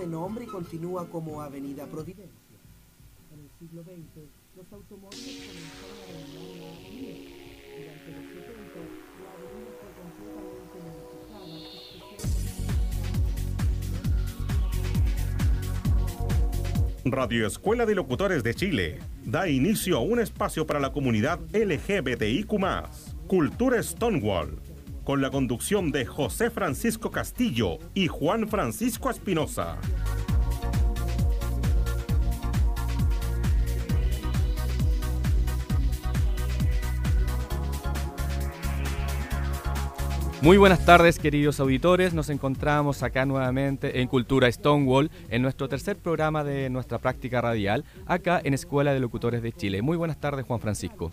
de nombre y continúa como Avenida Providencia. En el siglo XX, los automóviles comenzaron a dominar la avenida. Durante los 70, la avenida fue completamente modificada. Radio Escuela de Locutores de Chile da inicio a un espacio para la comunidad LGBTIQ, Cultura Stonewall, con la conducción de José Francisco Castillo y Juan Francisco Espinosa. Muy buenas tardes queridos auditores, nos encontramos acá nuevamente en Cultura Stonewall, en nuestro tercer programa de nuestra práctica radial, acá en Escuela de Locutores de Chile. Muy buenas tardes Juan Francisco.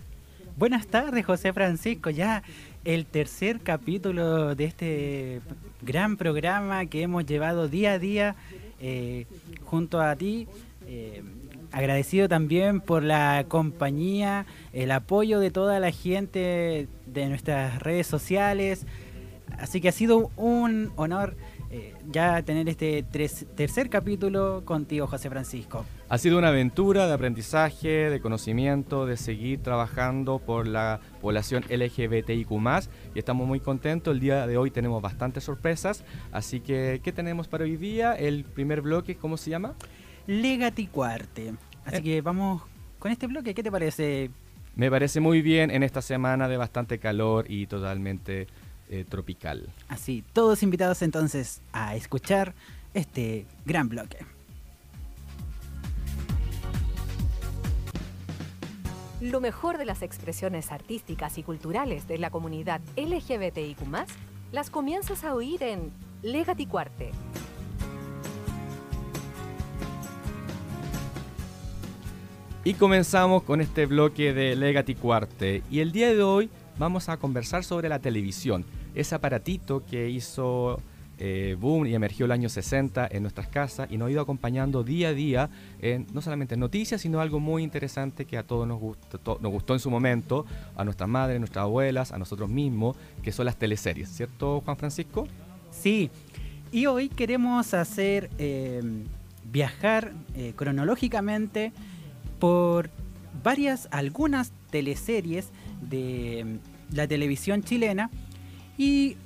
Buenas tardes José Francisco, ya el tercer capítulo de este gran programa que hemos llevado día a día eh, junto a ti. Eh, agradecido también por la compañía, el apoyo de toda la gente de nuestras redes sociales, Así que ha sido un honor eh, ya tener este tercer capítulo contigo, José Francisco. Ha sido una aventura de aprendizaje, de conocimiento, de seguir trabajando por la población LGBTIQ y estamos muy contentos. El día de hoy tenemos bastantes sorpresas, así que ¿qué tenemos para hoy día? El primer bloque, ¿cómo se llama? Legaticuarte. Así eh. que vamos con este bloque, ¿qué te parece? Me parece muy bien en esta semana de bastante calor y totalmente eh, tropical. Así, todos invitados entonces a escuchar este gran bloque. Lo mejor de las expresiones artísticas y culturales de la comunidad LGBTIQ, las comienzas a oír en Legati Cuarte. Y comenzamos con este bloque de Legati Cuarte. Y el día de hoy vamos a conversar sobre la televisión ese aparatito que hizo eh, boom y emergió el año 60 en nuestras casas y nos ha ido acompañando día a día, no solamente en noticias, sino algo muy interesante que a todos nos gustó, nos gustó en su momento, a nuestras madres, nuestras abuelas, a nosotros mismos, que son las teleseries, ¿cierto Juan Francisco? Sí, y hoy queremos hacer eh, viajar eh, cronológicamente por varias, algunas teleseries de la televisión chilena y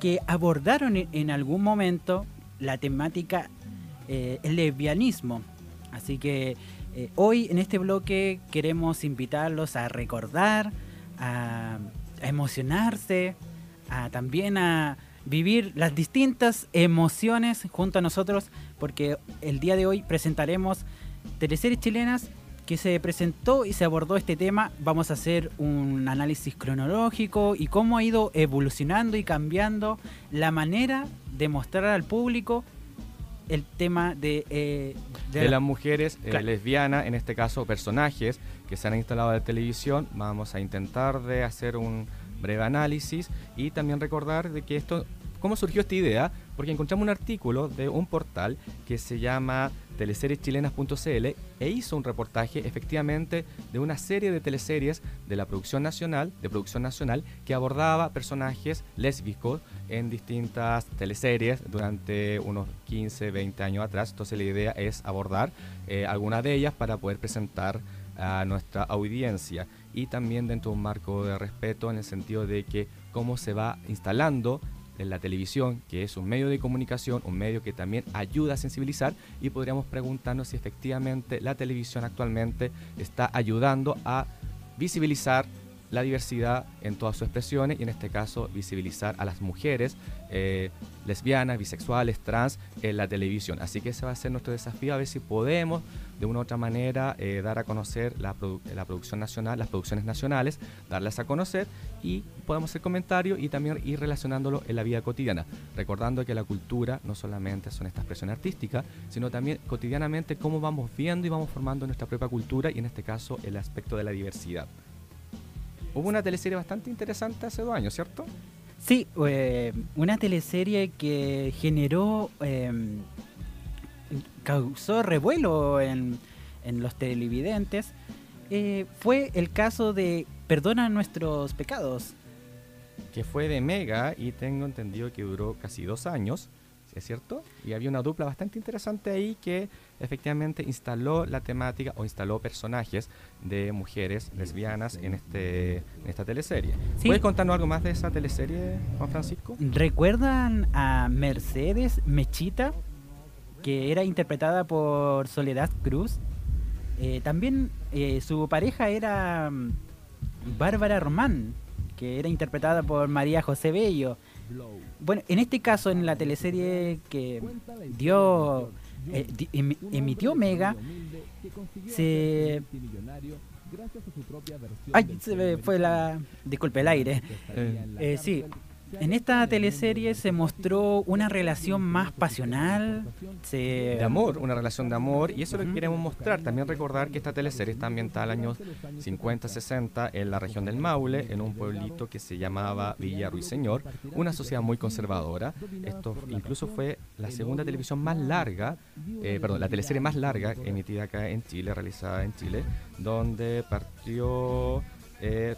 que abordaron en algún momento la temática eh, el lesbianismo. Así que eh, hoy en este bloque queremos invitarlos a recordar, a, emocionarse, a también a vivir las distintas emociones junto a nosotros, porque el día de hoy presentaremos teleseries chilenas que se presentó y se abordó este tema, vamos a hacer un análisis cronológico y cómo ha ido evolucionando y cambiando la manera de mostrar al público el tema de, eh, de, las mujeres eh, lesbianas, en este caso personajes que se han instalado en la televisión. Vamos a intentar de hacer un breve análisis y también recordar de que esto, cómo surgió esta idea, porque encontramos un artículo de un portal que se llama teleserieschelenas.cl e hizo un reportaje efectivamente de una serie de teleseries de la producción nacional, de producción nacional, que abordaba personajes lésbicos en distintas teleseries durante unos 15, 20 años atrás. Entonces la idea es abordar eh, algunas de ellas para poder presentar a nuestra audiencia y también dentro de un marco de respeto en el sentido de que cómo se va instalando en la televisión, que es un medio de comunicación, un medio que también ayuda a sensibilizar y podríamos preguntarnos si efectivamente la televisión actualmente está ayudando a visibilizar la diversidad en todas sus expresiones y en este caso visibilizar a las mujeres eh, lesbianas, bisexuales, trans en la televisión. Así que ese va a ser nuestro desafío, a ver si podemos de una u otra manera eh, dar a conocer la, la, producción nacional, las producciones nacionales, darlas a conocer y podemos hacer comentarios y también ir relacionándolo en la vida cotidiana, recordando que la cultura no solamente son estas expresiones artísticas, sino también cotidianamente cómo vamos viendo y vamos formando nuestra propia cultura y en este caso el aspecto de la diversidad. Hubo una teleserie bastante interesante hace dos años, ¿cierto? Sí, eh, una teleserie que generó, em, causó revuelo en, los televidentes, eh, fue el caso de Perdona nuestros pecados. Que fue de Mega y tengo entendido que duró casi dos años. ¿Es cierto? Y había una dupla bastante interesante ahí que efectivamente instaló la temática o instaló personajes de mujeres lesbianas en, este, en esta teleserie. Sí. ¿Puedes contarnos algo más de esa teleserie, Juan Francisco? ¿Recuerdan a Mercedes Mechita? Que era interpretada por Soledad Cruz. Eh, también eh, su pareja era mm, Bárbara Román, que era interpretada por María José Bello. Bueno, en este caso, en la teleserie que dio, eh, di- emitió Mega, se... Ay, se me fue la... Disculpe el aire. Eh, sí, en esta teleserie se mostró una relación más pasional, se... de amor, una relación de amor, y eso es lo que queremos mostrar. También recordar que esta teleserie está ambientada en los años 50-60 en la región del Maule, en un pueblito que se llamaba Villa Ruiseñor, una sociedad muy conservadora. Esto incluso fue la segunda televisión más larga, eh, perdón, la teleserie más larga emitida acá en Chile, realizada en Chile, donde partió eh,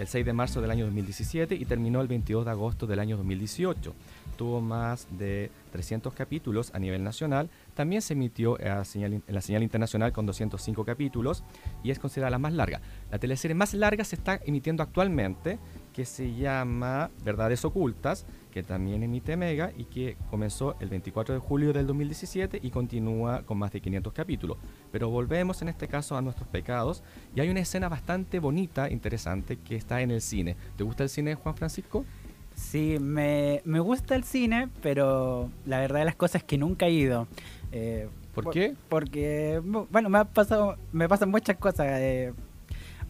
el 6 de marzo del año 2017 y terminó el 22 de agosto del año 2018. Tuvo más de 300 capítulos a nivel nacional. También se emitió in- en la señal internacional con 205 capítulos y es considerada la más larga. La teleserie más larga se está emitiendo actualmente, que se llama Verdades Ocultas, que también emite Mega y que comenzó el 24 de julio del 2017 y continúa con más de 500 capítulos. Pero volvemos en este caso a nuestros pecados y hay una escena bastante bonita, interesante, que está en el cine. ¿Te gusta el cine, Juan Francisco? Sí, me, me gusta el cine, pero la verdad de las cosas es que nunca he ido. Eh, ¿Por qué? Porque, bu- bueno, me ha pasado, me pasan muchas cosas. eh.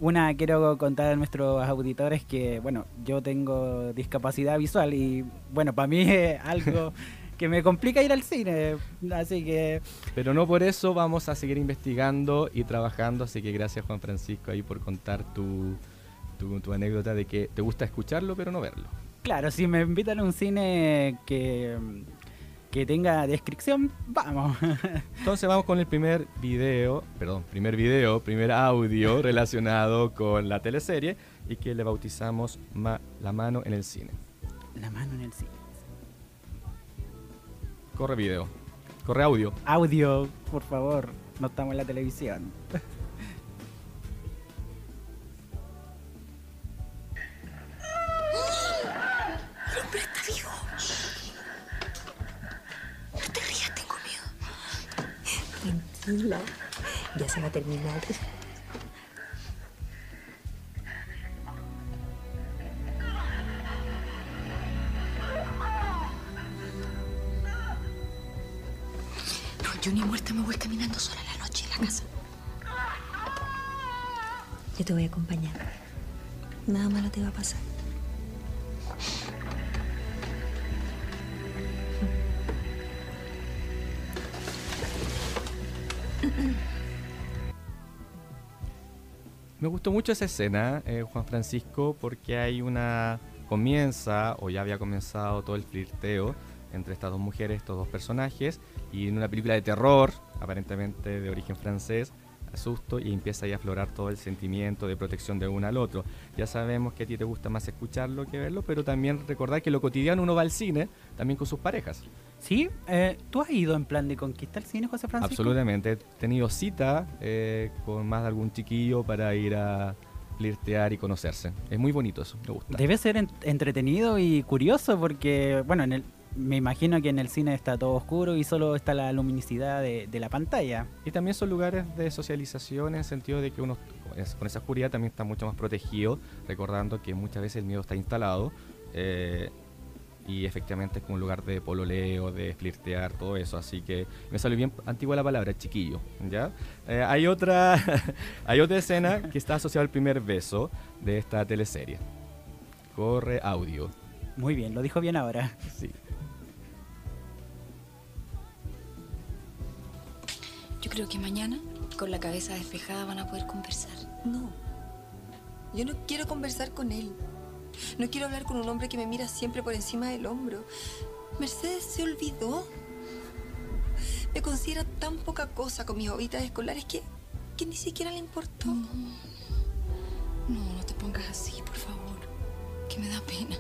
Una, quiero contar a nuestros auditores que, bueno, yo tengo discapacidad visual y, bueno, para mí es algo que me complica ir al cine. Así que, Pero no por eso vamos a seguir investigando y trabajando, así que gracias Juan Francisco ahí por contar tu, tu, tu anécdota de que te gusta escucharlo pero no verlo. claro, si me invitan a un cine que, que tenga descripción, vamos. Entonces vamos con el primer video, perdón, primer video, primer audio relacionado con la teleserie y que le bautizamos Ma- La mano en el cine. La mano en el cine. Corre video, corre audio. Audio, por favor, no estamos en la televisión. Tranquila, ya se va a terminar. No, yo ni muerta me voy caminando sola en la noche en la casa. Yo te voy a acompañar. Nada malo te va a pasar. Me gustó mucho esa escena, eh, Juan Francisco, porque hay una... comienza, o ya había comenzado todo el flirteo entre estas dos mujeres, estos dos personajes, y en una película de terror, aparentemente de origen francés, asusto y empieza ahí a aflorar todo el sentimiento de protección de uno al otro. Ya sabemos que a ti te gusta más escucharlo que verlo, pero también recordar que lo cotidiano uno va al cine también con sus parejas. ¿Sí? Eh, ¿Tú has ido en plan de conquistar cine, José Francisco? Absolutamente. He tenido cita eh, con más de algún chiquillo para ir a flirtear y conocerse. Es muy bonito eso, me gusta. Debe ser en- entretenido y curioso porque, bueno, en el, me imagino que en el cine está todo oscuro y solo está la luminosidad de, de la pantalla. Y también son lugares de socialización en el sentido de que uno con esa oscuridad también está mucho más protegido, recordando que muchas veces el miedo está instalado eh, y efectivamente es como un lugar de pololeo, de flirtear, todo eso. Así que me salió bien antigua la palabra, chiquillo. ¿ya? Eh, hay, otra, hay otra escena que está asociada al primer beso de esta teleserie. Corre audio. Muy bien, lo dijo bien ahora. Sí. Yo creo que mañana, con la cabeza despejada, van a poder conversar. No. Yo no quiero conversar con él. No quiero hablar con un hombre que me mira siempre por encima del hombro. Mercedes se olvidó. Me considera tan poca cosa con mis hojitas escolares que, que ni siquiera le importó. No, no te pongas así, por favor. Que me da pena.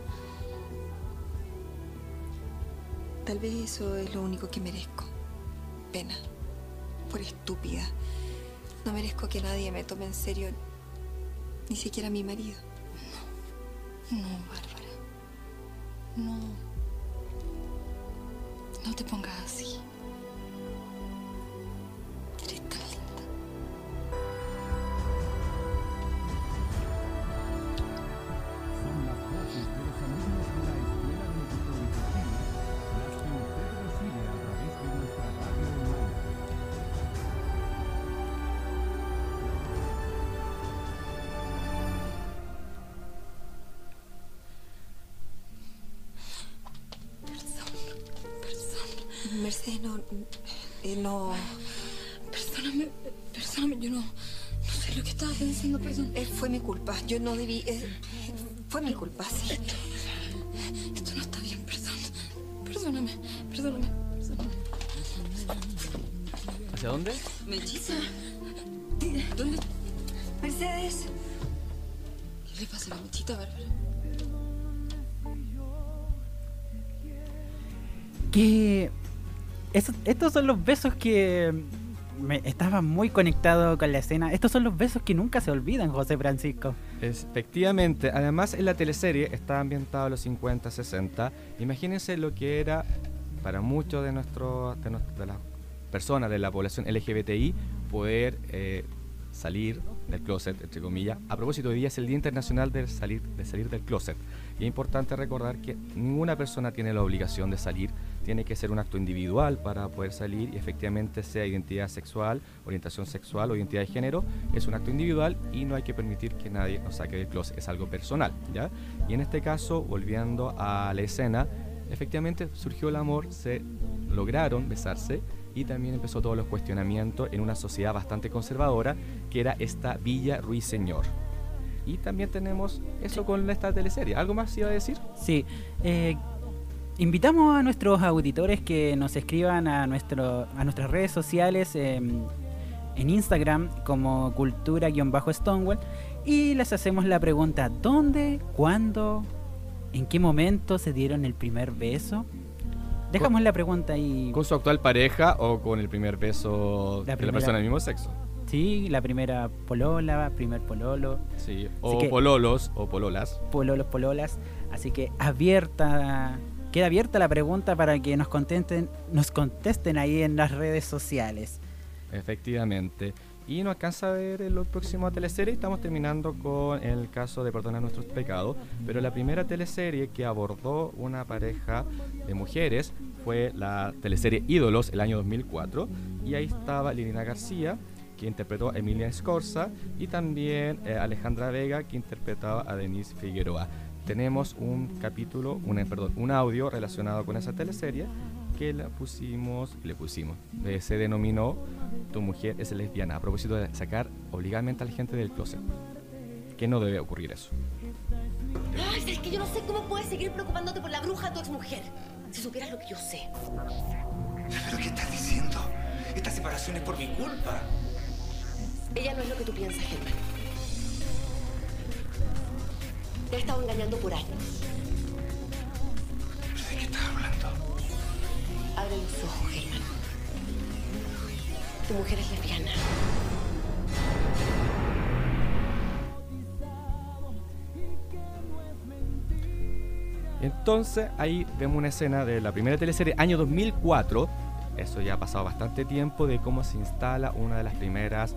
Tal vez eso es lo único que merezco. Pena. Por estúpida. No merezco que nadie me tome en serio. Ni siquiera mi marido. No, Bárbara. No. No te pongas así. No. Perdóname, perdóname, yo no, no sé lo que estaba pensando, perdón. eh, fue mi culpa. Yo no debí. eh, fue mi culpa, sí. Esto no está bien, perdón. Perdóname, perdóname, perdóname. ¿Hacia dónde? Melissa. ¿Dónde? Mercedes. ¿Qué le pasa a la mechita, Bárbara? Que estos son los besos que me estaba muy conectado con la escena. Estos son los besos que nunca se olvidan, José Francisco. Efectivamente, además en la teleserie está ambientada a los 50, 60. Imagínense lo que era para muchos de, nuestros las personas de la población LGBTI poder eh, salir del closet, entre comillas. A propósito, hoy día es el Día Internacional de salir, de salir del closet. Y es importante recordar que ninguna persona tiene la obligación de salir, tiene que ser un acto individual para poder salir y efectivamente sea identidad sexual, orientación sexual o identidad de género, es un acto individual y no hay que permitir que nadie nos saque del closet, es algo personal, ¿ya? Y en este caso, volviendo a la escena, efectivamente surgió el amor, se lograron besarse y también empezó todos los cuestionamientos en una sociedad bastante conservadora que era esta Villa Ruiseñor. Y también tenemos eso con esta teleserie. ¿Algo más iba a decir? Sí. eh, invitamos a nuestros auditores que nos escriban a, nuestro, a nuestras redes sociales em, en Instagram como cultura-stonewall y les hacemos la pregunta, ¿dónde, cuándo, en qué momento se dieron el primer beso? Dejamos la pregunta ahí. ¿Con su actual pareja o con el primer beso La de la persona del mismo sexo? Sí, la primera polola, primer pololo, Sí. O que- pololos o pololas. pololos, pololas. Así que abierta, queda abierta la pregunta para que nos contesten, nos contesten ahí en las redes sociales. Efectivamente. Y no alcanza a ver en la próxima teleserie. Estamos terminando con el caso de Perdonar nuestros pecados. Pero la primera teleserie que abordó una pareja de mujeres fue la teleserie Ídolos el año 2004. Y ahí estaba Lilina García, que interpretó a Emilia Scorza, y también eh, Alejandra Vega, que interpretaba a Denise Figueroa. Tenemos un capítulo, una, perdón, un audio relacionado con esa teleserie que la pusimos, le pusimos, eh, se denominó Tu mujer es lesbiana, a propósito de sacar obligadamente a la gente del closet. Que no debe ocurrir eso. Ay, es que yo no sé cómo puedes seguir preocupándote por la bruja de tu exmujer. Si supieras lo que yo sé. ¿Pero qué estás diciendo? Esta separación es por mi culpa. Ella no es lo que tú piensas, Germán. Te ha estado engañando por años. ¿Pero de qué estás hablando? Abre los ojos, Germán. Tu mujer es lesbiana. Entonces ahí vemos una escena de la primera teleserie, año 2004. Eso ya ha pasado bastante tiempo de cómo se instala una de las primeras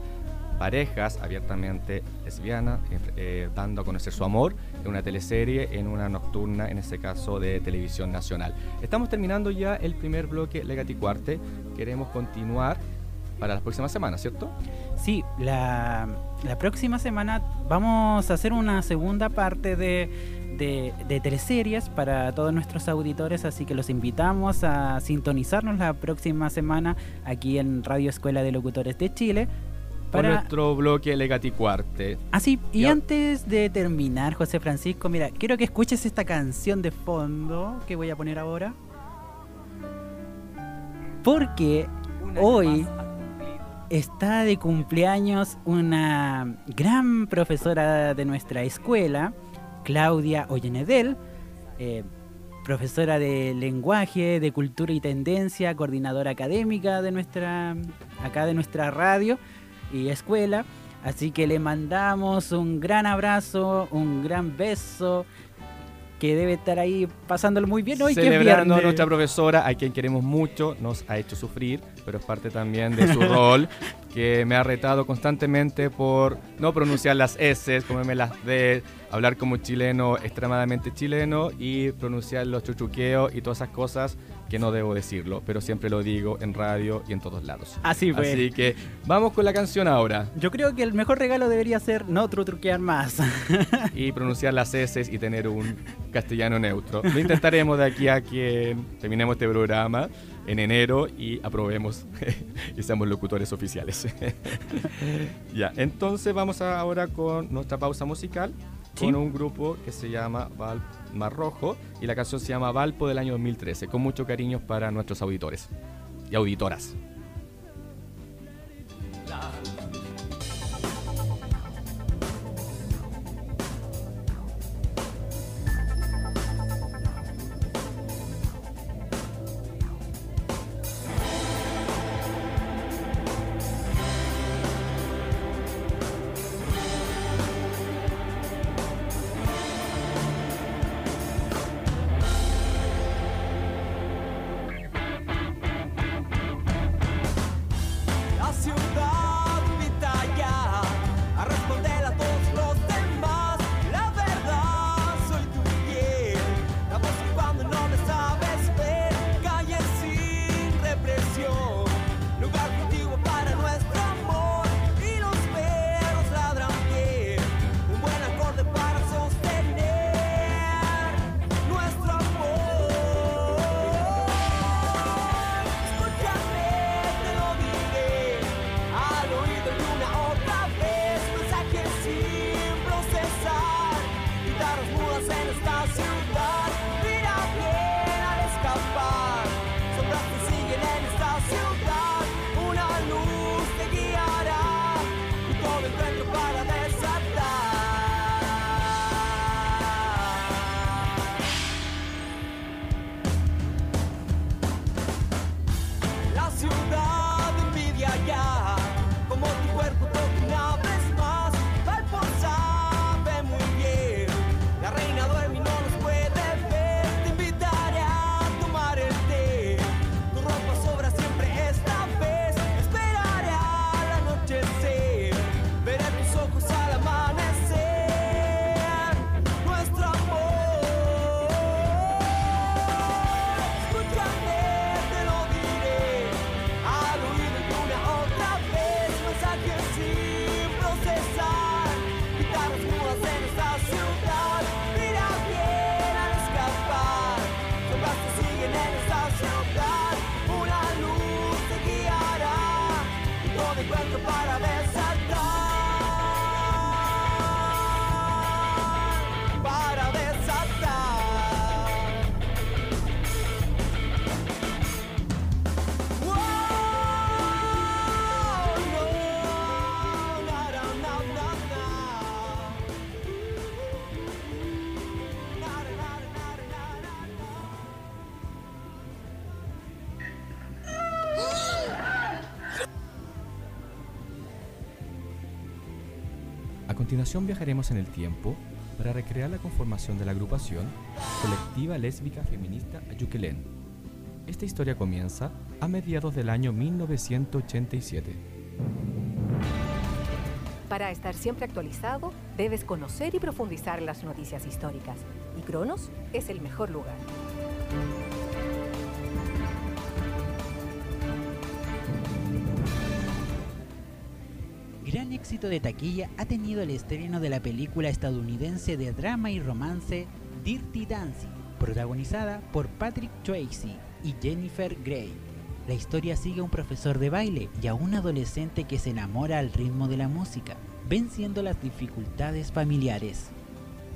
parejas abiertamente lesbianas, eh, eh, dando a conocer su amor en una teleserie, en una nocturna, en este caso de televisión nacional. Estamos terminando ya el primer bloque Legati Cuarte. Queremos continuar para las próximas semanas, ¿cierto? Sí, la, próxima semana vamos a hacer una segunda parte de, de, de teleseries para todos nuestros auditores, así que los invitamos a sintonizarnos la próxima semana aquí en Radio Escuela de Locutores de Chile. Para Para... nuestro bloque Legati Cuarte. Así, y Ya. antes de terminar, José Francisco, mira, quiero que escuches esta canción de fondo que voy a poner ahora. Porque hoy está de cumpleaños una gran profesora de nuestra escuela, Claudia Ollenedel. Eh, profesora de lenguaje, de cultura y tendencia, coordinadora académica de nuestra, acá de nuestra radio y escuela. Así que le mandamos un gran abrazo, un gran beso, que debe estar ahí pasándolo muy bien hoy que es Celebrando a nuestra profesora, a quien queremos mucho, nos ha hecho sufrir, pero es parte también de su rol, que me ha retado constantemente por no pronunciar las S, comerme las D, hablar como chileno extremadamente chileno y pronunciar los chuchuqueos y todas esas cosas que no debo decirlo, pero siempre lo digo en radio y en todos lados. Así fue. Así que vamos con la canción ahora. Yo creo que el mejor regalo debería ser no tru- truquear más. y pronunciar las S y tener un castellano neutro. Lo intentaremos de aquí a que terminemos este programa en enero y aprobemos y seamos locutores oficiales. ya, entonces vamos a- ahora con nuestra pausa musical Sí. con un grupo que se llama Val Mar Rojo y la canción se llama Valpo del año 2013, con mucho cariño para nuestros auditores y auditoras. La continuación viajaremos en el tiempo para recrear la conformación de la agrupación colectiva lésbica feminista Ayuquelén. Esta historia comienza a mediados del año 1987. Para estar siempre actualizado, debes conocer y profundizar las noticias históricas. Y Cronos es el mejor lugar. Éxito de taquilla ha tenido el estreno de la película estadounidense de drama y romance Dirty Dancing, protagonizada por Patrick Swayze y Jennifer Grey. La historia sigue a un profesor de baile y a un adolescente que se enamora al ritmo de la música, venciendo las dificultades familiares.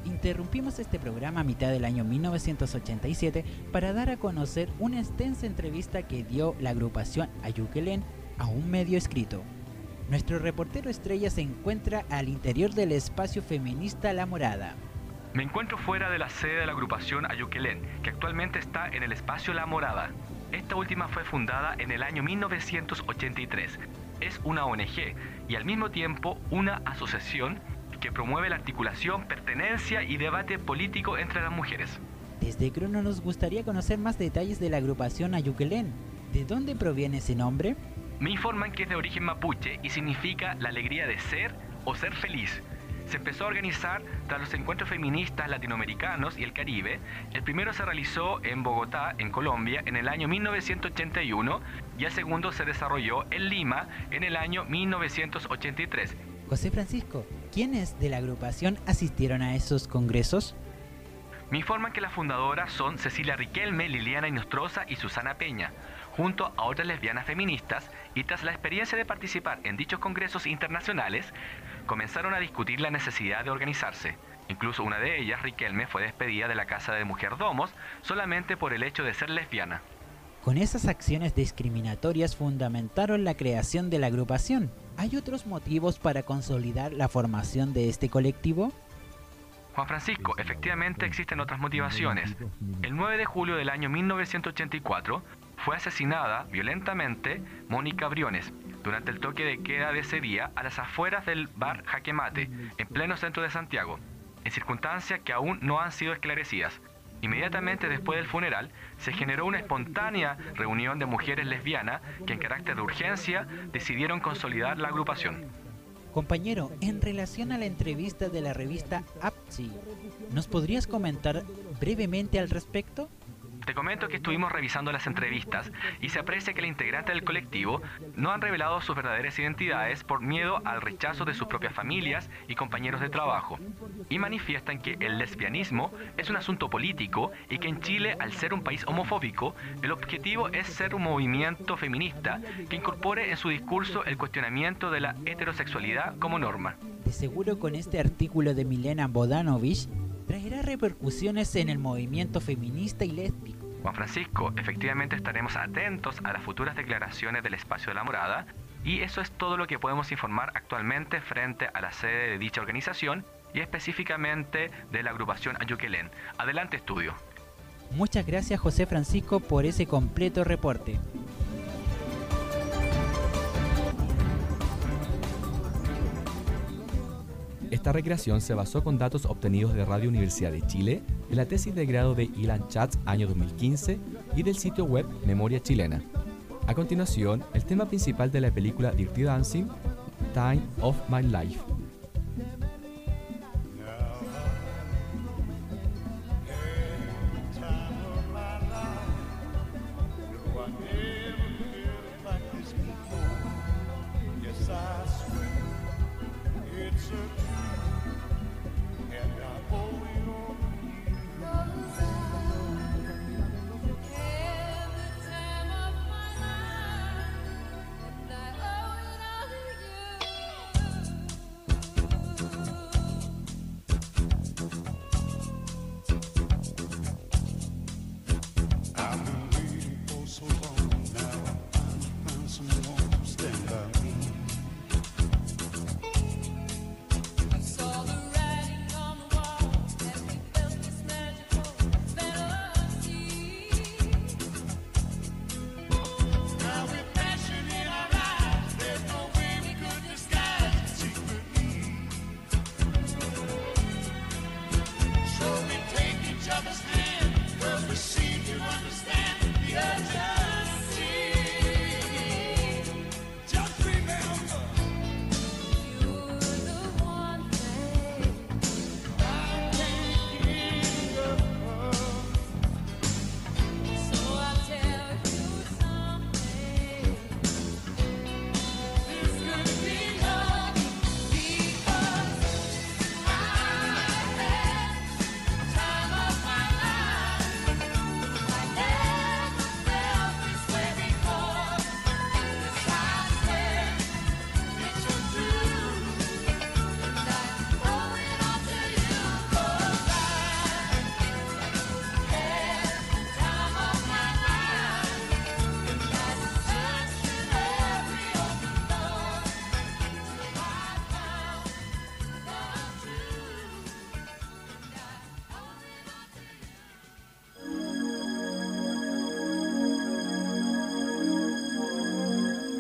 Interrumpimos este programa a mitad del año 1987 para dar a conocer una extensa entrevista que dio la agrupación Ayuquelen a un medio escrito. Nuestro reportero estrella se encuentra al interior del espacio feminista La Morada. Me encuentro fuera de la sede de la agrupación Ayuquelén, que actualmente está en el espacio La Morada. Esta última fue fundada en el año 1983. Es una ONG y al mismo tiempo una asociación que promueve la articulación, pertenencia y debate político entre las mujeres. Desde Crono nos gustaría conocer más detalles de la agrupación Ayuquelén. ¿De dónde proviene ese nombre? Me informan que es de origen mapuche y significa la alegría de ser o ser feliz. Se empezó a organizar tras los encuentros feministas latinoamericanos y el Caribe. El primero se realizó en Bogotá, en Colombia, en el año 1981 y el segundo se desarrolló en Lima en el año 1983. José Francisco, ¿quiénes de la agrupación asistieron a esos congresos? Me informan que las fundadoras son Cecilia Riquelme, Liliana Inostroza y Susana Peña, junto a otras lesbianas feministas, y tras la experiencia de participar en dichos congresos internacionales, comenzaron a discutir la necesidad de organizarse. Incluso una de ellas, Riquelme, fue despedida de la casa de Mujer Domos solamente por el hecho de ser lesbiana. Con esas acciones discriminatorias fundamentaron la creación de la agrupación. ¿Hay otros motivos para consolidar la formación de este colectivo? Juan Francisco, efectivamente existen otras motivaciones. El 9 de julio del año 1984 fue asesinada violentamente Mónica Briones durante el toque de queda de ese día a las afueras del bar Jaque Mate, en pleno centro de Santiago, en circunstancias que aún no han sido esclarecidas. Inmediatamente después del funeral, se generó una espontánea reunión de mujeres lesbianas que en carácter de urgencia decidieron consolidar la agrupación. Compañero, en relación a la entrevista de la revista APSI, ¿nos podrías comentar brevemente al respecto? Te comento que estuvimos revisando las entrevistas y se aprecia que los integrantes del colectivo no han revelado sus verdaderas identidades por miedo al rechazo de sus propias familias y compañeros de trabajo. Y manifiestan que el lesbianismo es un asunto político y que en Chile, al ser un país homofóbico, el objetivo es ser un movimiento feminista que incorpore en su discurso el cuestionamiento de la heterosexualidad como norma. De seguro con este artículo de Milena Bodanovich traerá repercusiones en el movimiento feminista y lésbico. Juan Francisco, efectivamente estaremos atentos a las futuras declaraciones del espacio de la morada y eso es todo lo que podemos informar actualmente frente a la sede de dicha organización y específicamente de la agrupación Ayuquelén. Adelante estudio. Muchas gracias José Francisco por ese completo reporte. Esta recreación se basó con datos obtenidos de Radio Universidad de Chile, de la tesis de grado de Ilan Chats año 2015 y del sitio web Memoria Chilena. A continuación, el tema principal de la película Dirty Dancing, Time of My Life.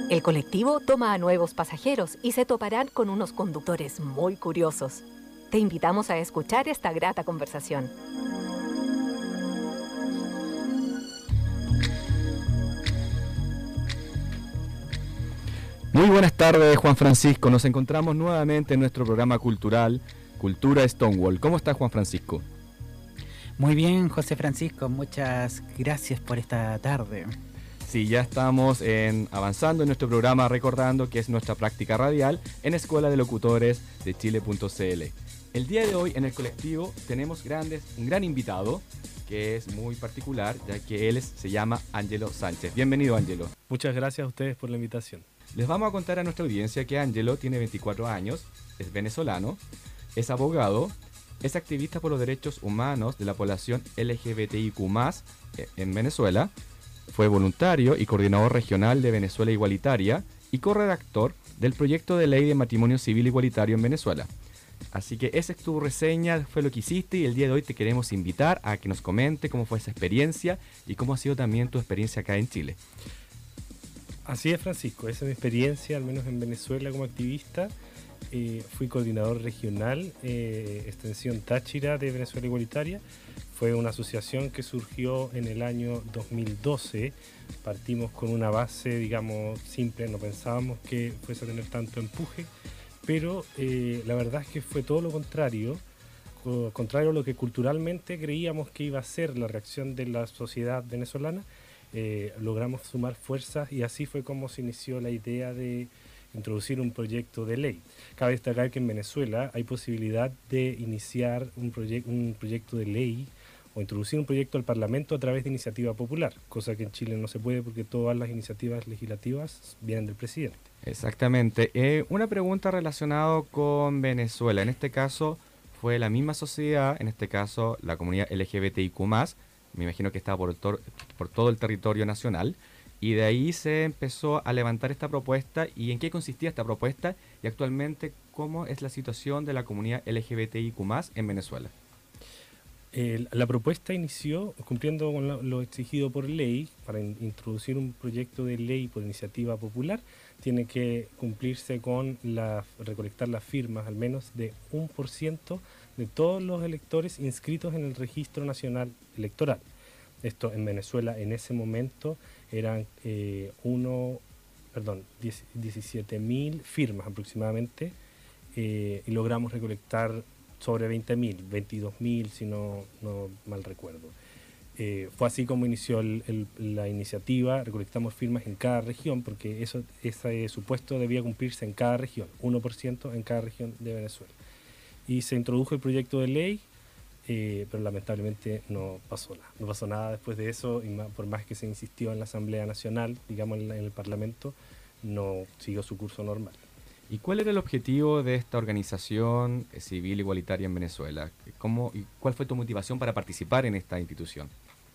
El colectivo toma a nuevos pasajeros y se toparán con unos conductores muy curiosos. Te invitamos a escuchar esta grata conversación. Muy buenas tardes, Juan Francisco. Nos encontramos nuevamente en nuestro programa cultural Cultura Stonewall. ¿Cómo estás, Juan Francisco? Muy bien, José Francisco. Muchas gracias por esta tarde. Sí, ya estamos en, avanzando en nuestro programa, recordando que es nuestra práctica radial en Escuela de Locutores de Chile.cl. El día de hoy en el colectivo tenemos grandes, un gran invitado que es muy particular, ya que él es- se llama Angelo Sánchez. Bienvenido, Angelo. Muchas gracias a ustedes por la invitación. Les vamos a contar a nuestra audiencia que Angelo tiene 24 años, es venezolano, es abogado, es activista por los derechos humanos de la población LGBTIQ eh, en Venezuela, fue voluntario y coordinador regional de Venezuela Igualitaria y corredactor del proyecto de ley de matrimonio civil igualitario en Venezuela. Así que esa es tu reseña, fue lo que hiciste y el día de hoy te queremos invitar a que nos comente cómo fue esa experiencia y cómo ha sido también tu experiencia acá en Chile. Así es, Francisco. Esa es mi experiencia, al menos en Venezuela como activista. Eh, fui coordinador regional, eh, extensión Táchira de Venezuela Igualitaria. Fue una asociación que surgió en el año 2012. Partimos con una base, digamos, simple, no pensábamos que fuese a tener tanto empuje, pero eh, la verdad es que fue todo lo contrario. co- Contrario a lo que culturalmente creíamos que iba a ser la reacción de la sociedad venezolana, eh, logramos sumar fuerzas y así fue como se inició la idea de introducir un proyecto de ley. Cabe destacar que en Venezuela hay posibilidad de iniciar un, proyec- un proyecto de ley o introducir un proyecto al Parlamento a través de iniciativa popular, cosa que en Chile no se puede porque todas las iniciativas legislativas vienen del presidente. Exactamente. Eh, una pregunta relacionada con Venezuela. En este caso fue la misma sociedad, en este caso la comunidad LGBTIQ+, me imagino que estaba por, por todo el territorio nacional, y de ahí se empezó a levantar esta propuesta y en qué consistía esta propuesta y actualmente cómo es la situación de la comunidad LGBTIQ+, en Venezuela. El- la propuesta inició cumpliendo con lo, exigido por ley para in- introducir un proyecto de ley por iniciativa popular. Tiene que cumplirse con la, recolectar las firmas al menos de un por ciento de todos los electores inscritos en el Registro Nacional Electoral. Esto en Venezuela en ese momento eran eh, uno, perdón, 17 mil firmas aproximadamente eh, y logramos recolectar sobre 20.000, 22.000 si no, no mal recuerdo. Eh, fue así como inició la iniciativa, recolectamos firmas en cada región, porque eso, ese supuesto debía cumplirse en cada región, 1% en cada región de Venezuela. Y se introdujo el proyecto de ley, eh, pero lamentablemente no pasó nada. No pasó nada después de eso, y por más que se insistió en la Asamblea Nacional, digamos en, en el Parlamento, no siguió su curso normal. ¿Y cuál era el objetivo de esta organización eh, civil igualitaria en Venezuela? ¿Cómo, y ¿Cuál fue tu motivación para participar en esta institución?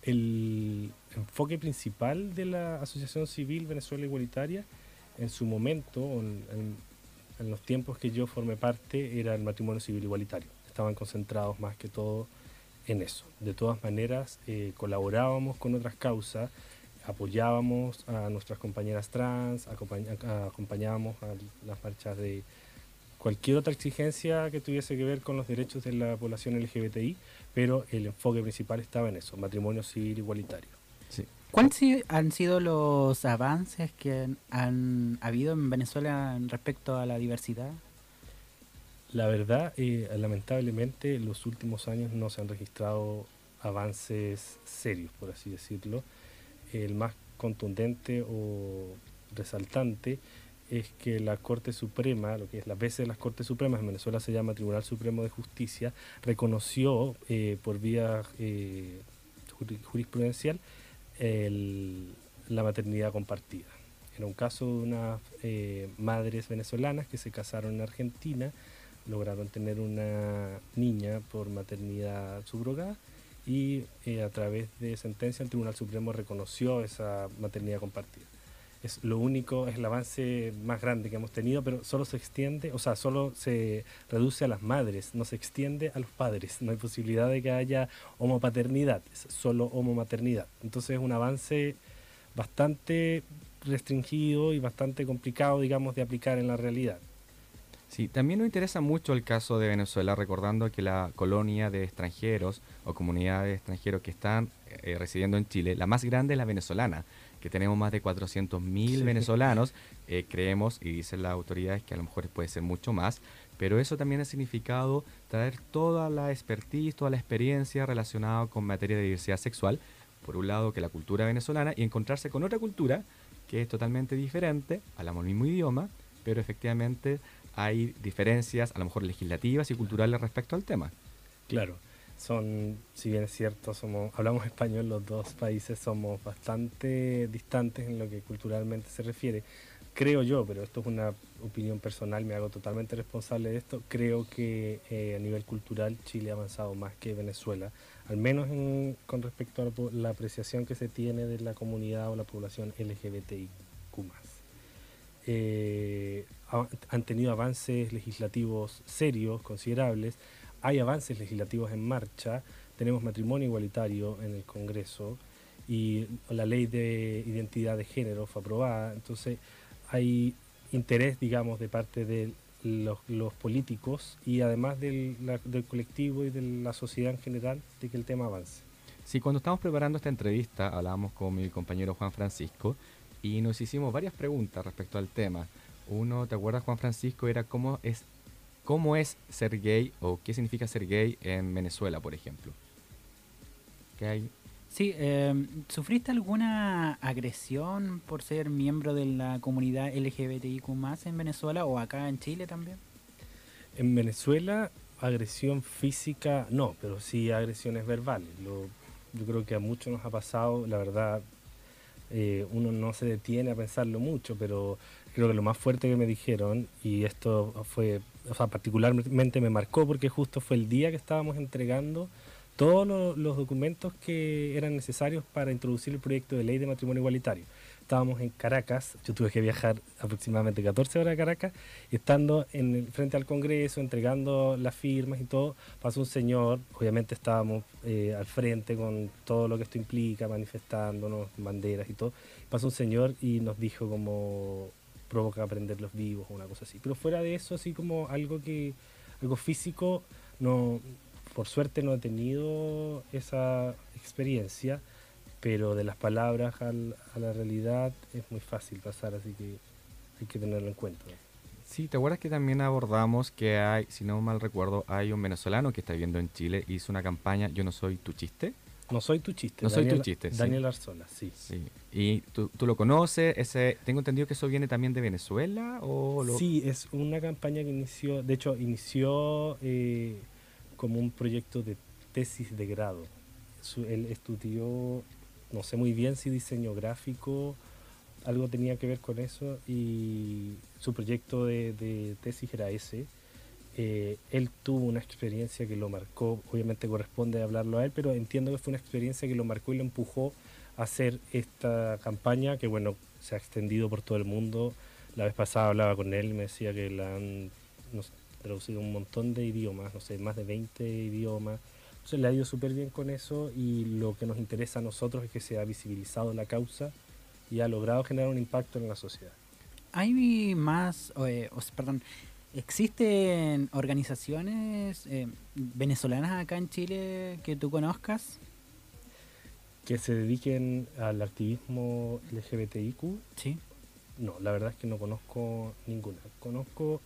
el enfoque principal de la Asociación Civil Venezuela Igualitaria en su momento, en, en- en los tiempos que yo formé parte, era el matrimonio civil igualitario. Estaban concentrados más que todo en eso. De todas maneras, eh, colaborábamos con otras causas, apoyábamos a nuestras compañeras trans, acompañ- acompañábamos a las marchas de cualquier otra exigencia que tuviese que ver con los derechos de la población LGBTI, pero el enfoque principal estaba en eso, matrimonio civil igualitario. ¿Cuáles si- han sido los avances que han, habido en Venezuela en respecto a la diversidad? La verdad, eh, lamentablemente, en los últimos años no se han registrado avances serios, por así decirlo. El más contundente o resaltante es que la Corte Suprema, lo que es la veces de las Cortes Supremas, en Venezuela se llama Tribunal Supremo de Justicia, reconoció eh, por vía eh, juri- jurisprudencial la maternidad compartida. Era un caso de unas eh, madres venezolanas que se casaron en Argentina, lograron tener una niña por maternidad subrogada y eh, a través de sentencia el Tribunal Supremo reconoció esa maternidad compartida. Es lo único, es el avance más grande que hemos tenido, pero solo se extiende, o sea, solo se reduce a las madres, no se extiende a los padres. No hay posibilidad de que haya homopaternidad, es solo homomaternidad. Entonces es un avance bastante restringido y bastante complicado, digamos, de aplicar en la realidad. Sí, también nos interesa mucho el caso de Venezuela, recordando que la colonia de extranjeros o comunidad de extranjeros que están eh, residiendo en Chile, la más grande es la venezolana, que tenemos más de 400.000 Sí. venezolanos. Eh, creemos, y dicen las autoridades, que a lo mejor puede ser mucho más, pero eso también ha significado traer toda la expertise, toda la experiencia relacionada con materia de diversidad sexual, por un lado que la cultura venezolana, y encontrarse con otra cultura que es totalmente diferente, hablamos el mismo idioma, pero efectivamente hay diferencias, a lo mejor legislativas y culturales respecto al tema. Claro, son, si bien es cierto, somos, hablamos español, los dos países somos bastante distantes en lo que culturalmente se refiere. Creo yo, pero esto es una opinión personal, me hago totalmente responsable de esto. Creo que eh, a nivel cultural Chile ha avanzado más que Venezuela, al menos en- con respecto a la, apreciación que se tiene de la comunidad o la población LGBTIQ. Eh, han tenido avances legislativos serios, considerables. Hay avances legislativos en marcha. Tenemos matrimonio igualitario en el Congreso y la ley de identidad de género fue aprobada. Entonces hay interés, digamos, de parte de los, los políticos y además del, la- del colectivo y de la sociedad en general de que el tema avance. Sí, cuando estamos preparando esta entrevista hablábamos con mi compañero Juan Francisco y nos hicimos varias preguntas respecto al tema. Uno, ¿te acuerdas Juan Francisco? Era cómo es, cómo es ser gay o qué significa ser gay en Venezuela, por ejemplo. ¿Qué hay? Sí, eh, ¿sufriste alguna agresión por ser miembro de la comunidad LGBTIQ en Venezuela o acá en Chile también? En Venezuela, agresión física no, pero sí agresiones verbales. Lo- yo creo que a muchos nos ha pasado, la verdad, eh, uno no se detiene a pensarlo mucho, pero creo que lo más fuerte que me dijeron, y esto fue, o sea, particularmente me marcó porque justo fue el día que estábamos entregando todos lo- los documentos que eran necesarios para introducir el proyecto de ley de matrimonio igualitario. Estábamos en Caracas, yo tuve que viajar aproximadamente 14 horas a Caracas, y estando en frente al Congreso, entregando las firmas y todo, pasó un señor, obviamente estábamos eh, al frente con todo lo que esto implica, manifestándonos, banderas y todo, pasó un señor y nos dijo como provoca prender los vivos o una cosa así. Pero fuera de eso, así como algo que, algo físico, no, por suerte no he tenido esa experiencia, pero de las palabras al- a la realidad es muy fácil pasar, así que hay que tenerlo en cuenta. Sí, ¿te acuerdas que también abordamos que hay, si no mal recuerdo, hay un venezolano que está viviendo en Chile, hizo una campaña Yo no soy tu chiste? No soy tu chiste. No soy Daniel- tu chiste, sí. Daniel Arzola, sí. Sí. ¿Y tú, tú lo conoces? Ese, tengo entendido que eso viene también de Venezuela o lo- Sí, es una campaña que inició, de hecho, inició eh, como un proyecto de tesis de grado. Su- él estudió, no sé muy bien si diseño gráfico, algo tenía que ver con eso, y su proyecto de, de tesis era ese. Eh, él tuvo una experiencia que lo marcó, obviamente corresponde hablarlo a él, pero entiendo que fue una experiencia que lo marcó y lo empujó a hacer esta campaña que, bueno, se ha extendido por todo el mundo. La vez pasada hablaba con él y me decía que la han no sé, traducido un montón de idiomas, no sé, más de 20 idiomas. Entonces le ha ido súper bien con eso y lo que nos interesa a nosotros es que se ha visibilizado la causa y ha logrado generar un impacto en la sociedad. ¿Hay más, eh, perdón, existen organizaciones eh, venezolanas acá en Chile que tú conozcas? Que se dediquen al activismo LGBTIQ. Sí. No, la verdad es que no conozco ninguna. Conozco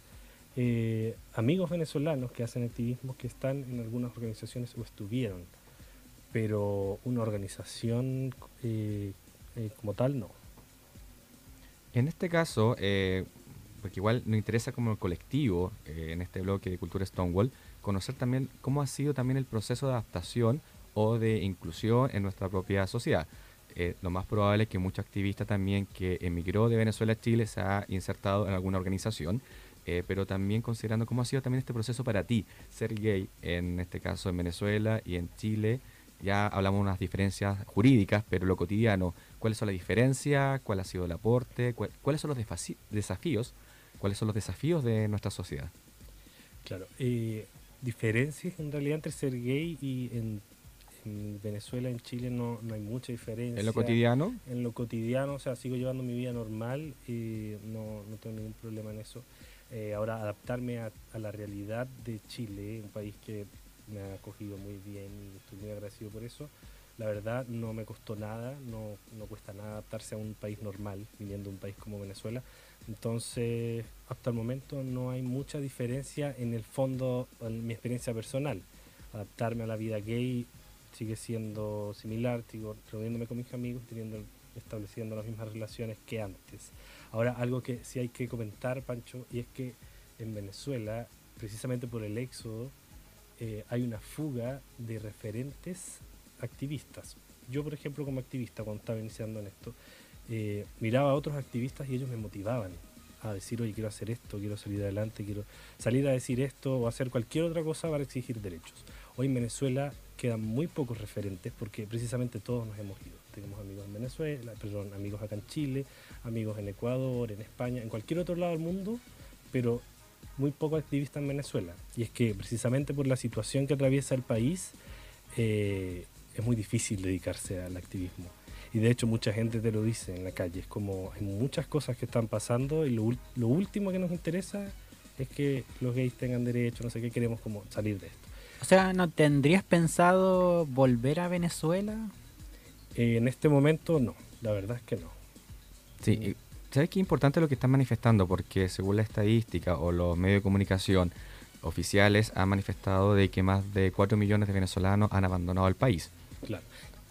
eh, amigos venezolanos que hacen activismo que están en algunas organizaciones o estuvieron, pero una organización eh, eh, como tal no. En este caso, eh, porque igual nos interesa como colectivo eh, en este bloque de Cultura Stonewall, conocer también cómo ha sido también el proceso de adaptación o de inclusión en nuestra propia sociedad. Eh, lo más probable es que muchos activistas también que emigró de Venezuela a Chile se ha insertado en alguna organización, eh, pero también considerando cómo ha sido también este proceso para ti, ser gay, en este caso en Venezuela y en Chile, ya hablamos de unas diferencias jurídicas, pero lo cotidiano, ¿cuáles son las diferencias? ¿Cuál ha sido el aporte? ¿Cuál- ¿Cuáles son los desafíos? ¿Cuáles son los desafíos de nuestra sociedad? Claro, eh, diferencias en realidad entre ser gay y en, en Venezuela, en Chile no, no hay mucha diferencia. ¿En lo cotidiano? En lo cotidiano, o sea, sigo llevando mi vida normal y no, no tengo ningún problema en eso. Eh, ahora, adaptarme a, a la realidad de Chile, un país que me ha acogido muy bien y estoy muy agradecido por eso. La verdad no me costó nada, no, no cuesta nada adaptarse a un país normal, viniendo de un país como Venezuela. Entonces, hasta el momento no hay mucha diferencia en el fondo, en mi experiencia personal. Adaptarme a la vida gay sigue siendo similar, sigo reuniéndome con mis amigos, teniendo, estableciendo las mismas relaciones que antes. Ahora, algo que sí hay que comentar, Pancho, y es que en Venezuela, precisamente por el éxodo, eh, hay una fuga de referentes activistas. Yo, por ejemplo, como activista, cuando estaba iniciando en esto, eh, miraba a otros activistas y ellos me motivaban a decir, oye, quiero hacer esto, quiero salir adelante, quiero salir a decir esto o hacer cualquier otra cosa para exigir derechos. Hoy en Venezuela quedan muy pocos referentes porque precisamente todos nos hemos ido. Tenemos amigos en Venezuela, perdón, amigos acá en Chile, amigos en Ecuador, en España, en cualquier otro lado del mundo, pero muy pocos activistas en Venezuela. Y es que precisamente por la situación que atraviesa el país, eh, es muy difícil dedicarse al activismo. Y de hecho mucha gente te lo dice en la calle. Es como hay muchas cosas que están pasando y lo, lo último que nos interesa es que los gays tengan derecho, no sé qué, queremos como salir de esto. O sea, ¿no tendrías pensado volver a Venezuela? Eh, en este momento no, la verdad es que no. Sí, ¿sabes qué importante lo que están manifestando? Porque según la estadística o los medios de comunicación oficiales han manifestado de que más de 4 millones de venezolanos han abandonado el país. Claro.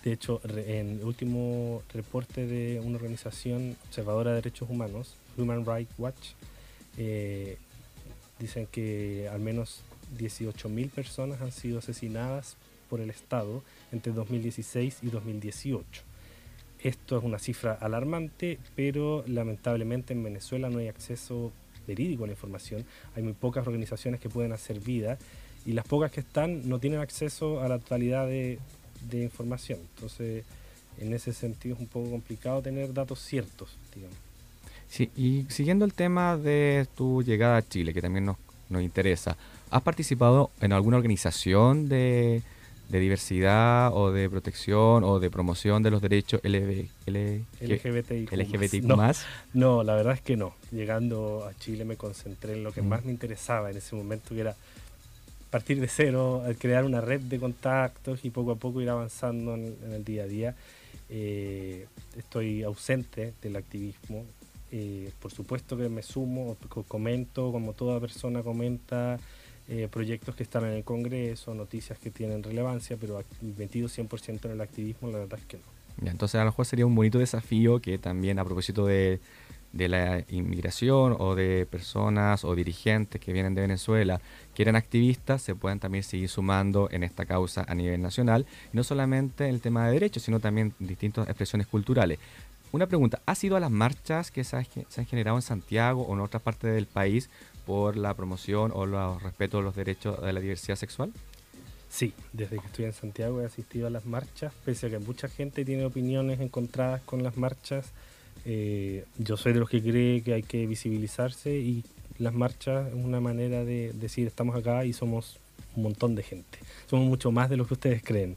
De hecho, en el último reporte de una organización observadora de derechos humanos, Human Rights Watch, eh, dicen que al menos 18.000 personas han sido asesinadas por el Estado entre 2016 y 2018. Esto es una cifra alarmante, pero lamentablemente en Venezuela no hay acceso verídico a la información. Hay muy pocas organizaciones que pueden hacer vida y las pocas que están no tienen acceso a la totalidad de, de información. Entonces, en ese sentido es un poco complicado tener datos ciertos, digamos. Sí, y siguiendo el tema de tu llegada a Chile, que también nos, nos interesa, ¿has participado en alguna organización de, de diversidad o de protección o de promoción de los derechos LB, L- ¿qué? LGBTIQ+. LGBTIQ+. No, no, la verdad es que no. Llegando a Chile me concentré en lo que Mm. más me interesaba en ese momento, que era partir de cero, al crear una red de contactos y poco a poco ir avanzando en, en el día a día. Eh, estoy ausente del activismo. Eh, por supuesto que me sumo, co- comento, como toda persona comenta, eh, proyectos que están en el Congreso, noticias que tienen relevancia, pero metido 100% en el activismo, la verdad es que no. Entonces a lo mejor sería un bonito desafío que también a propósito de, de la inmigración o de personas o dirigentes que vienen de Venezuela, que eran activistas, se puedan también seguir sumando en esta causa a nivel nacional, no solamente en el tema de derechos, sino también distintas expresiones culturales. Una pregunta, ¿has ido a las marchas que se, han generado en Santiago o en otras partes del país por la promoción o los respeto de los derechos de la diversidad sexual? Sí, desde que estoy en Santiago he asistido a las marchas, pese a que mucha gente tiene opiniones encontradas con las marchas. Eh, yo soy de los que cree que hay que visibilizarse y las marchas es una manera de decir estamos acá y somos un montón de gente. Somos mucho más de lo que ustedes creen.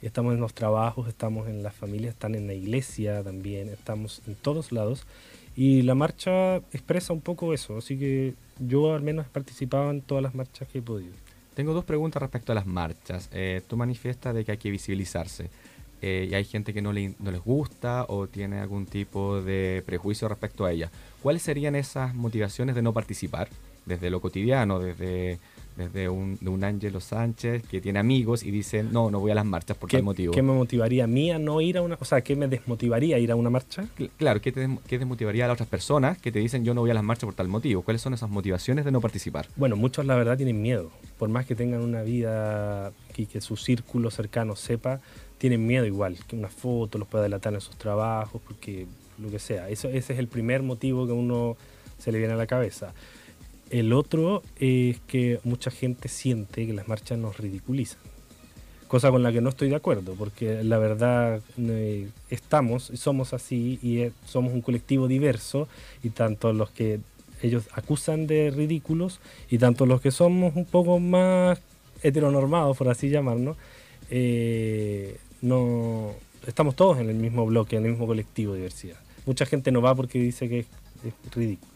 Estamos en los trabajos, estamos en las familias, están en la iglesia también, estamos en todos lados. Y la marcha expresa un poco eso, así que yo al menos he participado en todas las marchas que he podido. Tengo dos preguntas respecto a las marchas. Eh, tú manifiestas de que hay que visibilizarse. Eh, y hay gente que no, le, no les gusta o tiene algún tipo de prejuicio respecto a ella. ¿Cuáles serían esas motivaciones de no participar? Desde lo cotidiano, desde, desde un, de un Ángelo Sánchez que tiene amigos y dice, no, no voy a las marchas por ¿Qué, tal motivo. qué me motivaría a mí a no ir a una... O sea, ¿qué me desmotivaría a ir a una marcha? Cl- Claro, ¿qué, te, qué desmotivaría a las otras personas que te dicen yo no voy a las marchas por tal motivo? ¿Cuáles son esas motivaciones de no participar? Bueno, muchos la verdad tienen miedo. Por más que tengan una vida y que su círculo cercano sepa, tienen miedo igual. Que una foto los pueda delatar en sus trabajos, porque lo que sea. Eso, ese es el primer motivo que uno se le viene a la cabeza. El otro es que mucha gente siente que las marchas nos ridiculizan. Cosa con la que no estoy de acuerdo, porque la verdad eh, estamos, somos así y eh, somos un colectivo diverso y tanto los que ellos acusan de ridículos y tanto los que somos un poco más heteronormados, por así llamarnos, eh, no estamos todos en el mismo bloque, en el mismo colectivo de diversidad. Mucha gente no va porque dice que es, ridículo.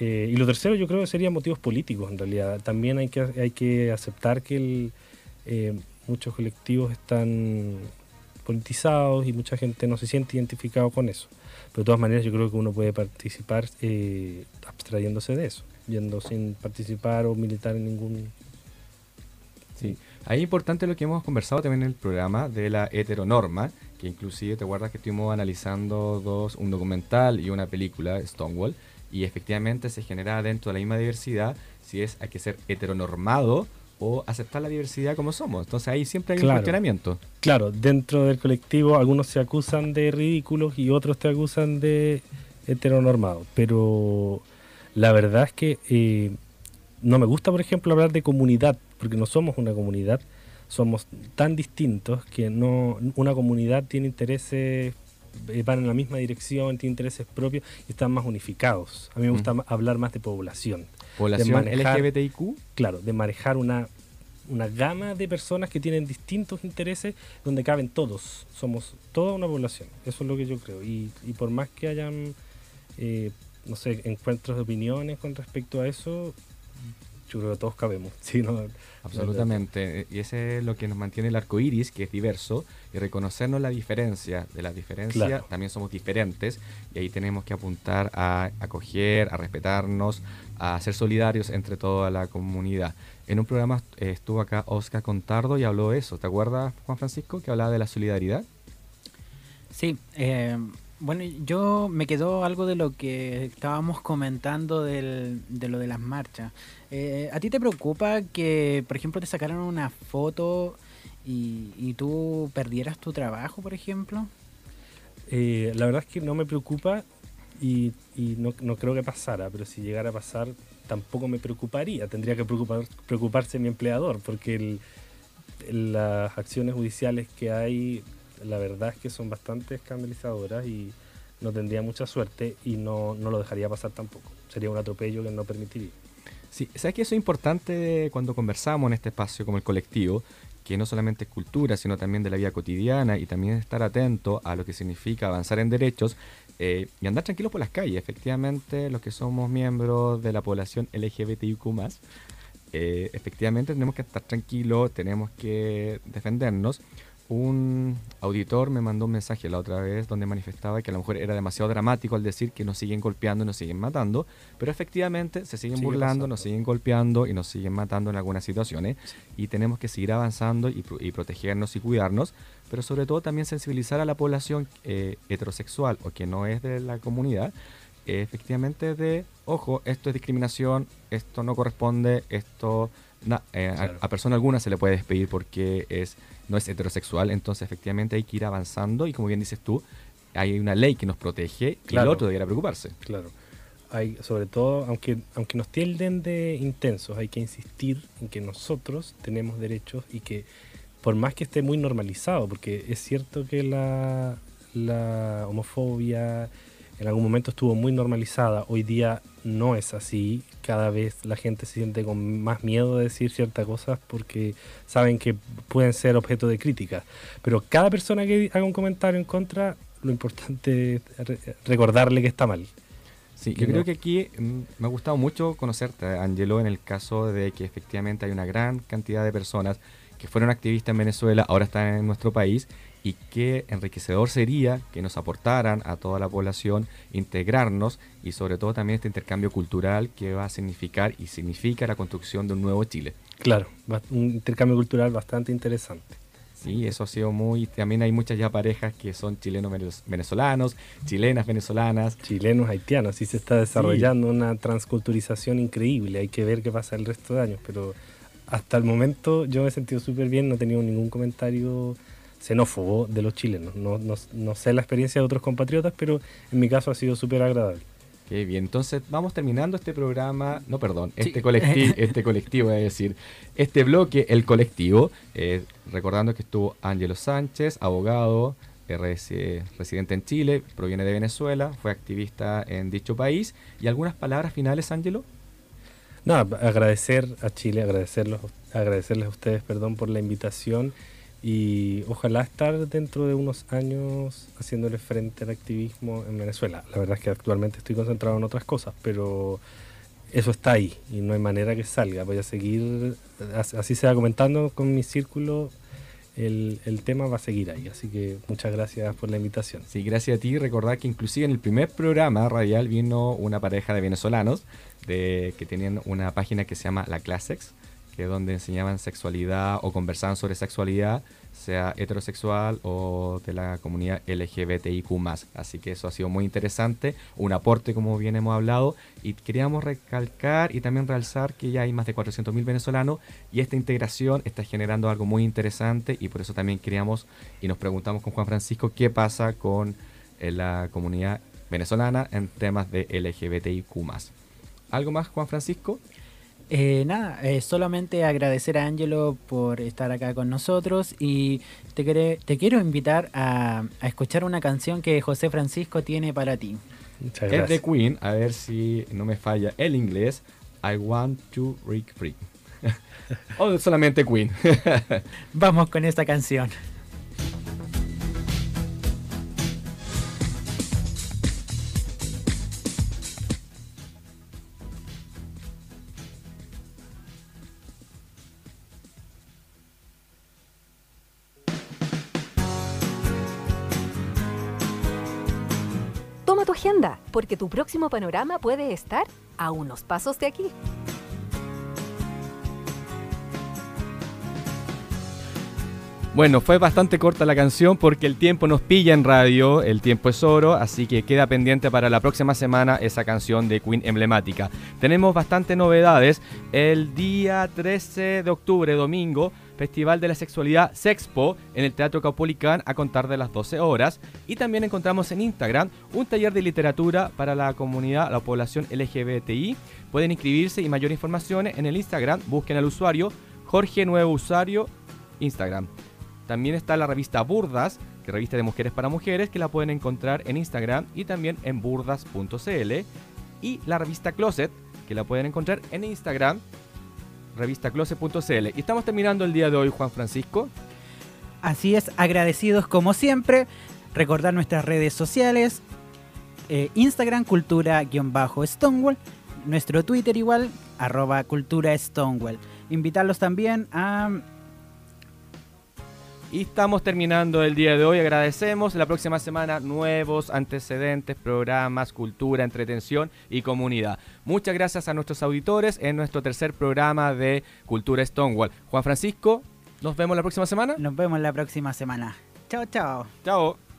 Eh, y lo tercero yo creo que serían motivos políticos en realidad. También hay que, hay que aceptar que eh, muchos colectivos están politizados y mucha gente no se siente identificado con eso. Pero de todas maneras yo creo que uno puede participar eh, abstrayéndose de eso, yendo sin participar o militar en ningún... Sí. Ahí es importante lo que hemos conversado también en el programa de la heteronorma, que inclusive te acuerdas que estuvimos analizando dos, un documental y una película, Stonewall, y efectivamente se genera dentro de la misma diversidad si es hay que ser heteronormado o aceptar la diversidad como somos. Entonces ahí siempre hay un cuestionamiento. Claro, dentro del colectivo algunos se acusan de ridículos y otros te acusan de heteronormado. Pero la verdad es que eh, no me gusta, por ejemplo, hablar de comunidad, porque no somos una comunidad, somos tan distintos que no una comunidad tiene intereses eh, van en la misma dirección, tienen intereses propios y están más unificados. A mí me gusta ma- hablar más de población. ¿Población de LGBTIQ? Claro, de manejar una, una gama de personas que tienen distintos intereses donde caben todos. Somos toda una población. Eso es lo que yo creo. Y, y por más que hayan, eh, no sé, encuentros de opiniones con respecto a eso, yo creo que todos cabemos. Sí, no- Absolutamente. Y ese es lo que nos mantiene el arco iris, que es diverso, y reconocernos la diferencia. De la diferencia Claro. también somos diferentes, y ahí tenemos que apuntar a acoger, a respetarnos, a ser solidarios entre toda la comunidad. En un programa eh, estuvo acá Oscar Contardo y habló de eso. ¿Te acuerdas, Juan Francisco, que hablaba de la solidaridad? Sí, eh, bueno, yo me quedó algo de lo que estábamos comentando del, de lo de las marchas. Eh, ¿A ti te preocupa que, por ejemplo, te sacaran una foto y, y tú perdieras tu trabajo, por ejemplo? Eh, la verdad es que no me preocupa y, y no, no creo que pasara, pero si llegara a pasar tampoco me preocuparía. Tendría que preocupar, preocuparse mi empleador porque el- las acciones judiciales que hay, la verdad es que son bastante escandalizadoras y no tendría mucha suerte y no, no lo dejaría pasar tampoco. Sería un atropello que no permitiría. Sí, sabes que eso es importante cuando conversamos en este espacio como el colectivo, que no solamente es cultura, sino también de la vida cotidiana y también estar atento a lo que significa avanzar en derechos eh, y andar tranquilos por las calles. Efectivamente, los que somos miembros de la población LGBTIQ+, eh, efectivamente tenemos que estar tranquilos, tenemos que defendernos. Un auditor me mandó un mensaje la otra vez donde manifestaba que a lo mejor era demasiado dramático al decir que nos siguen golpeando y nos siguen matando, pero efectivamente se siguen Sigue burlando, pasando. nos siguen golpeando y nos siguen matando en algunas situaciones y tenemos que seguir avanzando y, y protegernos y cuidarnos, pero sobre todo también sensibilizar a la población eh, heterosexual o que no es de la comunidad, eh, efectivamente de, ojo, esto es discriminación, esto no corresponde, esto na- eh, a, persona alguna se le puede despedir porque es no es heterosexual, entonces efectivamente hay que ir avanzando y como bien dices tú, hay una ley que nos protege y el otro debería preocuparse. Claro. Hay, sobre todo, aunque, aunque nos tilden de intensos, hay que insistir en que nosotros tenemos derechos y que por más que esté muy normalizado, porque es cierto que la, la homofobia en algún momento estuvo muy normalizada, hoy día no es así, cada vez la gente se siente con más miedo de decir ciertas cosas porque saben que pueden ser objeto de crítica, pero cada persona que haga un comentario en contra, lo importante es re- recordarle que está mal. Sí, yo creo que aquí mm, me ha gustado mucho conocerte, Angelo, en el caso de que efectivamente hay una gran cantidad de personas que fueron activistas en Venezuela, ahora están en nuestro país, y qué enriquecedor sería que nos aportaran a toda la población integrarnos y sobre todo también este intercambio cultural que va a significar y significa la construcción de un nuevo Chile. Claro, un intercambio cultural bastante interesante. Sí, eso ha sido muy... También hay muchas ya parejas que son chilenos venez- venezolanos, chilenas venezolanas. Chilenos haitianos, sí se está desarrollando una transculturización increíble. Hay que ver qué pasa el resto de años, pero hasta el momento yo me he sentido súper bien, no he tenido ningún comentario xenófobo de los chilenos. No, no, no sé la experiencia de otros compatriotas, pero en mi caso ha sido súper agradable. Qué bien, entonces vamos terminando este programa, no perdón, Sí. este colectivo, este colectivo, es decir, este bloque, el colectivo, eh, recordando que estuvo Ángelo Sánchez, abogado, eh, resi- residente en Chile, proviene de Venezuela, fue activista en dicho país. ¿Y algunas palabras finales, Ángelo? Nada, agradecer a Chile, agradecerlos, agradecerles a ustedes, perdón, por la invitación y ojalá estar dentro de unos años haciéndole frente al activismo en Venezuela. La verdad es que actualmente estoy concentrado en otras cosas, pero eso está ahí y no hay manera que salga. Voy a seguir, as- así se va comentando con mi círculo, el, el tema va a seguir ahí. Así que muchas gracias por la invitación. Sí, gracias a ti. Recordar que inclusive en el primer programa radial vino una pareja de venezolanos de, que tenían una página que se llama La Clasex, donde enseñaban sexualidad o conversaban sobre sexualidad, sea heterosexual o de la comunidad LGBTIQ+. Así que eso ha sido muy interesante, un aporte como bien hemos hablado y queríamos recalcar y también realzar que ya hay más de 400.000 venezolanos y esta integración está generando algo muy interesante y por eso también queríamos y nos preguntamos con Juan Francisco qué pasa con eh, la comunidad venezolana en temas de LGBTIQ+. ¿Algo más, Juan Francisco? Eh, nada, eh, solamente agradecer a Angelo por estar acá con nosotros y te, quere- te quiero invitar a, a escuchar una canción que José Francisco tiene para ti. Muchas Es de Queen, a ver si no me falla el inglés. I want to break free. o solamente Queen. Vamos con esta canción. Toma tu agenda, porque tu próximo panorama puede estar a unos pasos de aquí. Bueno, fue bastante corta la canción porque el tiempo nos pilla en radio, el tiempo es oro, así que queda pendiente para la próxima semana esa canción de Queen emblemática. Tenemos bastantes novedades. El día 13 de octubre, domingo, Festival de la Sexualidad Sexpo en el Teatro Caupolicán a contar de las 12 horas. Y también encontramos en Instagram un taller de literatura para la comunidad, la población LGBTI. Pueden inscribirse y mayor información en el Instagram. Busquen al usuario Jorge Nuevo Usuario Instagram. También está la revista Burdas, que revista de mujeres para mujeres, que la pueden encontrar en Instagram y también en burdas.cl. Y la revista Closet, que la pueden encontrar en Instagram, revistacloset.cl. Y estamos terminando el día de hoy, Juan Francisco. Así es, agradecidos como siempre. Recordar nuestras redes sociales. eh, Instagram, cultura-stonewall. Nuestro Twitter igual, arroba cultura Stonewall. Invitarlos también a... Y estamos terminando el día de hoy. Agradecemos. La próxima semana nuevos antecedentes, programas, cultura, entretención y comunidad. Muchas gracias a nuestros auditores en nuestro tercer programa de Cultura Stonewall. Juan Francisco, nos vemos la próxima semana. Nos vemos la próxima semana. Chao, chao. Chao.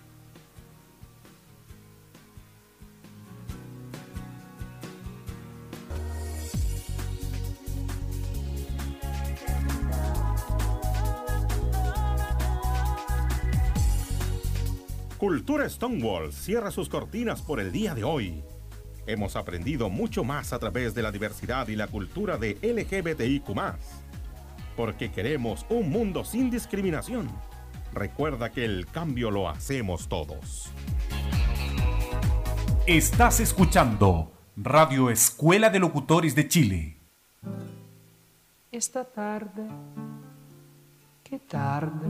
Cultura Stonewall cierra sus cortinas por el día de hoy. Hemos aprendido mucho más a través de la diversidad y la cultura de LGBTIQ. Porque queremos un mundo sin discriminación. Recuerda que el cambio lo hacemos todos. Estás escuchando Radio Escuela de Locutores de Chile. Esta tarde, qué tarde,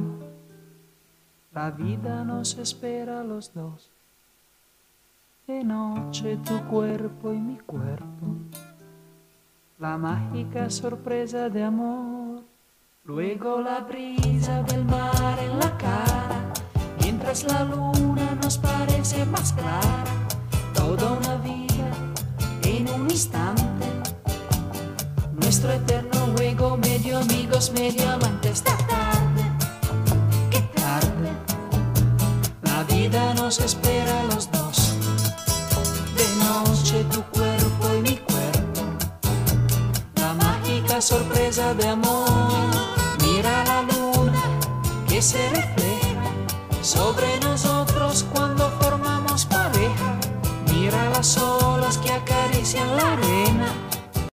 la vida nos espera a los dos. De noche tu cuerpo y mi cuerpo, la mágica sorpresa de amor. Luego la brisa del mar en la cara, mientras la luna nos parece más clara. Toda una vida en un instante nuestro eterno juego, medio amigos, medio amantes. vida nos espera a los dos. De noche tu cuerpo y mi cuerpo. La mágica sorpresa de amor. Mira la luna que se refleja sobre nosotros cuando formamos pareja. Mira las olas que acarician la arena